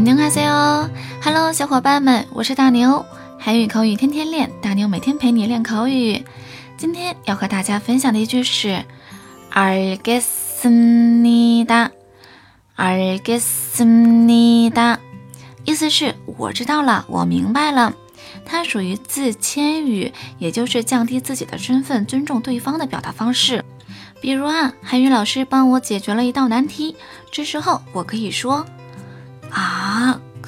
안녕하세요，Hello，小伙伴们，我是大牛，韩语口语天天练，大牛每天陪你练口语。今天要和大家分享的一句是알겠습니다，알겠습니다，意思是我知道了，我明白了。它属于自谦语，也就是降低自己的身份，尊重对方的表达方式。比如啊，韩语老师帮我解决了一道难题，这时候我可以说啊，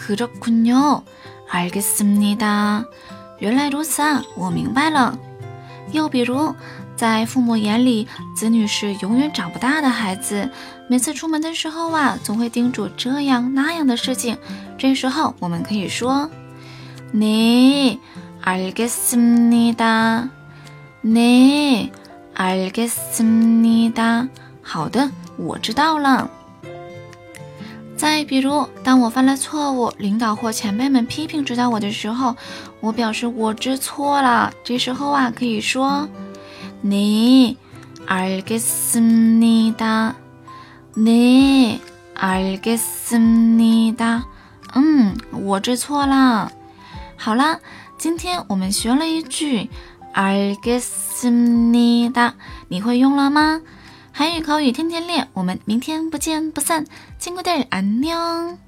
그렇군 요， 알겠습니 다。 原来如此啊，我明白了。又比如，在父母眼里，子女是永远长不大的孩子，每次出门的时候啊，总会叮嘱这样那样的事情。这时候我们可以说。네알겠습니다 네알겠습니다好的，我知道了。 再比如，当我犯了错误，领导或前辈们批评指导我的时候，我表示我知错了。这时候啊，可以说네알겠습니다 네알겠습니다嗯，我知错了。好啦，今天我们学了一句알겠습니다你会用了吗？ 韩语口语天天练，我们明天不见不散。친구들안 녕。